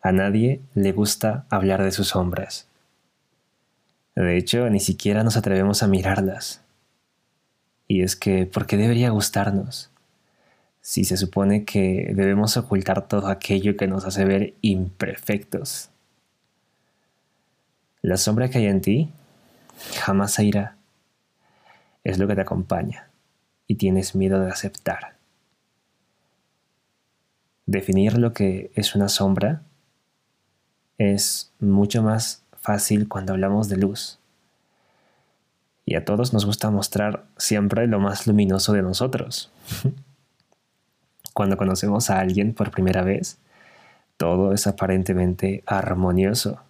A nadie le gusta hablar de sus sombras. De hecho, ni siquiera nos atrevemos a mirarlas. Y es que, ¿por qué debería gustarnos? Si se supone que debemos ocultar todo aquello que nos hace ver imperfectos. La sombra que hay en ti jamás se irá. Es lo que te acompaña y tienes miedo de aceptar. Definir lo que es una sombra es mucho más fácil cuando hablamos de luz. Y a todos nos gusta mostrar siempre lo más luminoso de nosotros. cuando conocemos a alguien por primera vez, todo es aparentemente armonioso.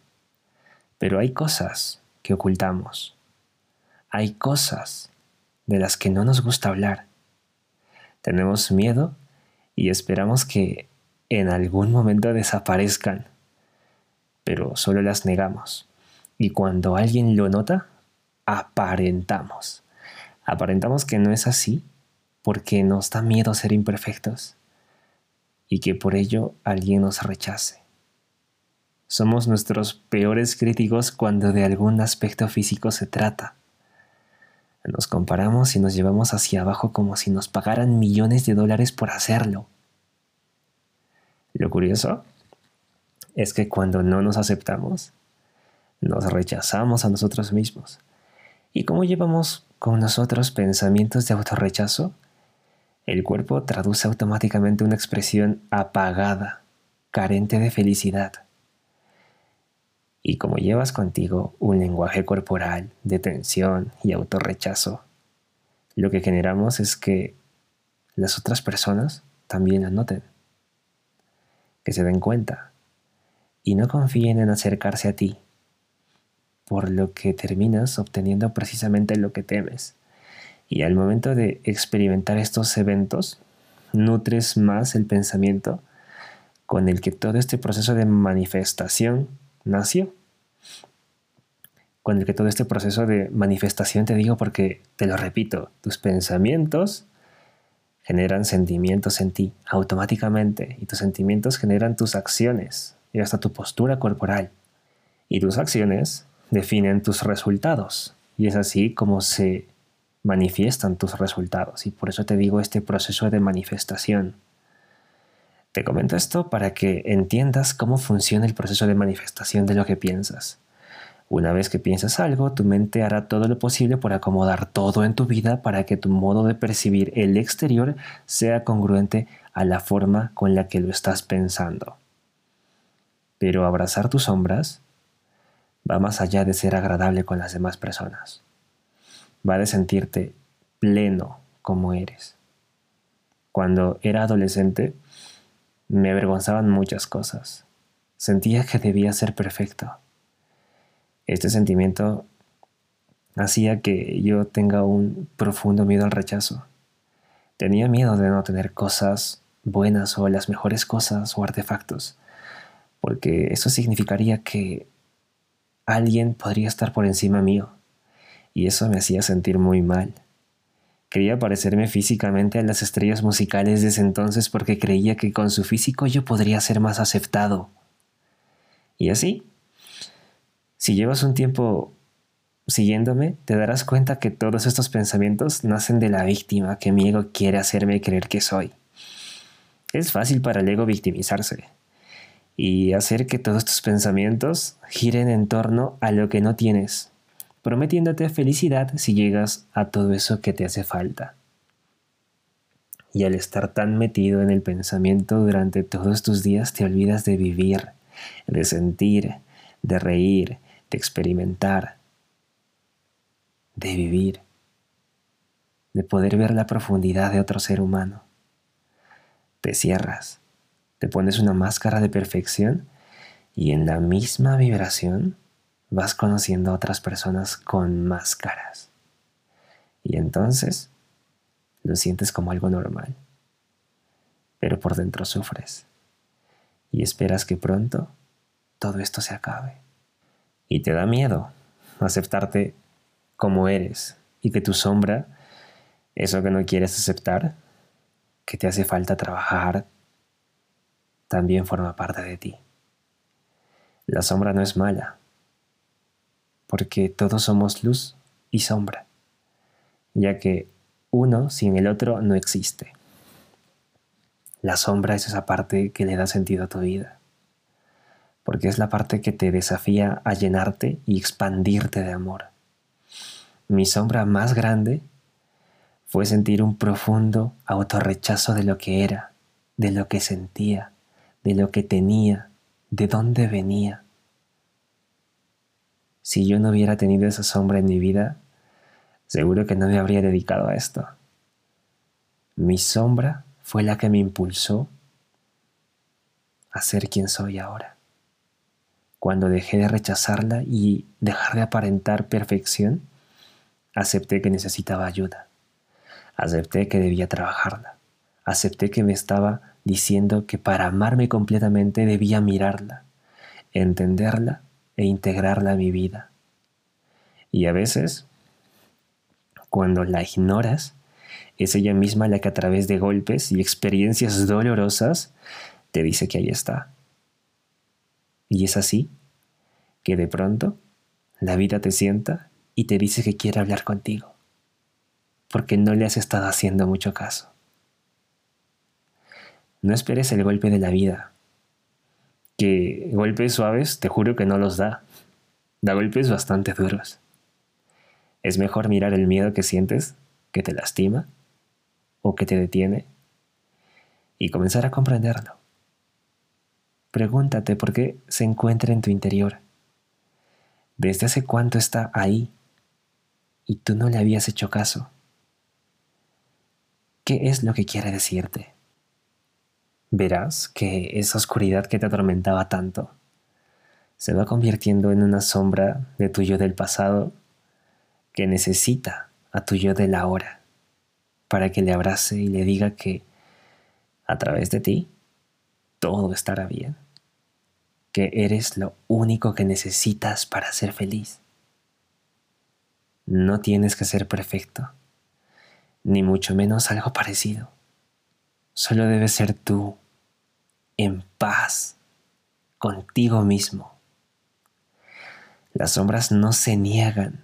Pero hay cosas que ocultamos. Hay cosas de las que no nos gusta hablar. Tenemos miedo y esperamos que en algún momento desaparezcan, pero solo las negamos y cuando alguien lo nota, aparentamos. Aparentamos que no es así porque nos da miedo ser imperfectos y que por ello alguien nos rechace. Somos nuestros peores críticos cuando de algún aspecto físico se trata. Nos comparamos y nos llevamos hacia abajo como si nos pagaran millones de dólares por hacerlo. Lo curioso es que cuando no nos aceptamos, nos rechazamos a nosotros mismos. ¿Y cómo llevamos con nosotros pensamientos de autorrechazo? El cuerpo traduce automáticamente una expresión apagada, carente de felicidad. Y como llevas contigo un lenguaje corporal de tensión y autorrechazo, lo que generamos es que las otras personas también la noten, que se den cuenta y no confíen en acercarse a ti por lo que terminas obteniendo precisamente lo que temes. Y al momento de experimentar estos eventos, nutres más el pensamiento con el que todo este proceso de manifestación nació. Con el que todo este proceso de manifestación te digo porque, te lo repito, tus pensamientos generan sentimientos en ti automáticamente y tus sentimientos generan tus acciones y hasta tu postura corporal. Y tus acciones definen tus resultados. Y es así como se manifiestan tus resultados. Y por eso te digo este proceso de manifestación. Te comento esto para que entiendas cómo funciona el proceso de manifestación de lo que piensas. Una vez que piensas algo, tu mente hará todo lo posible por acomodar todo en tu vida para que tu modo de percibir el exterior sea congruente a la forma con la que lo estás pensando. Pero abrazar tus sombras va más allá de ser agradable con las demás personas. Va de sentirte pleno como eres. Cuando era adolescente, me avergonzaban muchas cosas. Sentía que debía ser perfecto. Este sentimiento hacía que yo tenga un profundo miedo al rechazo. Tenía miedo de no tener cosas buenas o las mejores cosas o artefactos, porque eso significaría que alguien podría estar por encima mío, y eso me hacía sentir muy mal. Quería parecerme físicamente a las estrellas musicales de entonces porque creía que con su físico yo podría ser más aceptado. Y así, si llevas un tiempo siguiéndome, te darás cuenta que todos estos pensamientos nacen de la víctima que mi ego quiere hacerme creer que soy. Es fácil para el ego victimizarse y hacer que todos tus pensamientos giren en torno a lo que no tienes, prometiéndote felicidad si llegas a todo eso que te hace falta. Y al estar tan metido en el pensamiento durante todos tus días te olvidas de vivir, de sentir, de reír, de experimentar, de vivir, de poder ver la profundidad de otro ser humano. Te cierras te pones una máscara de perfección y en la misma vibración vas conociendo a otras personas con máscaras. Y entonces lo sientes como algo normal. Pero por dentro sufres. Y esperas que pronto todo esto se acabe. Y te da miedo aceptarte como eres y que tu sombra, eso que no quieres aceptar, que te hace falta trabajar, también forma parte de ti. La sombra no es mala, porque todos somos luz y sombra, ya que uno sin el otro no existe. La sombra es esa parte que le da sentido a tu vida, porque es la parte que te desafía a llenarte y expandirte de amor. Mi sombra más grande fue sentir un profundo autorrechazo de lo que era, de lo que sentía, de lo que tenía, de dónde venía. Si yo no hubiera tenido esa sombra en mi vida, seguro que no me habría dedicado a esto. Mi sombra fue la que me impulsó a ser quien soy ahora. Cuando dejé de rechazarla y dejar de aparentar perfección, acepté que necesitaba ayuda. Acepté que debía trabajarla. Acepté que me estaba diciendo que para amarme completamente debía mirarla, entenderla e integrarla a mi vida. Y a veces, cuando la ignoras, es ella misma la que a través de golpes y experiencias dolorosas te dice que ahí está. Y es así que de pronto la vida te sienta y te dice que quiere hablar contigo, porque no le has estado haciendo mucho caso. No esperes el golpe de la vida, que golpes suaves te juro que no los da, da golpes bastante duros. Es mejor mirar el miedo que sientes, que te lastima, o que te detiene y comenzar a comprenderlo. Pregúntate por qué se encuentra en tu interior. ¿Desde hace cuánto está ahí y tú no le habías hecho caso? ¿Qué es lo que quiere decirte? Verás que esa oscuridad que te atormentaba tanto se va convirtiendo en una sombra de tu yo del pasado que necesita a tu yo de la hora para que le abrace y le diga que a través de ti todo estará bien, que eres lo único que necesitas para ser feliz. No tienes que ser perfecto, ni mucho menos algo parecido. Solo debes ser tú, en paz, contigo mismo. Las sombras no se niegan.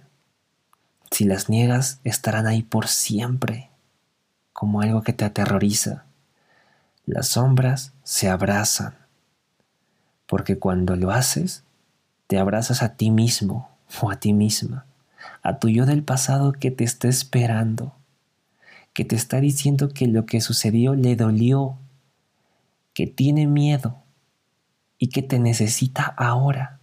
Si las niegas, estarán ahí por siempre como algo que te aterroriza. Las sombras se abrazan, porque cuando lo haces, te abrazas a ti mismo o a ti misma, a tu yo del pasado que te está esperando, que te está diciendo que lo que sucedió le dolió, que tiene miedo y que te necesita ahora.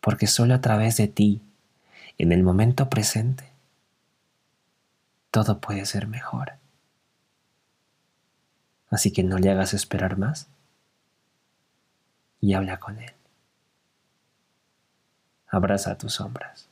Porque solo a través de ti, en el momento presente, todo puede ser mejor. Así que no le hagas esperar más y habla con él. Abraza tus sombras.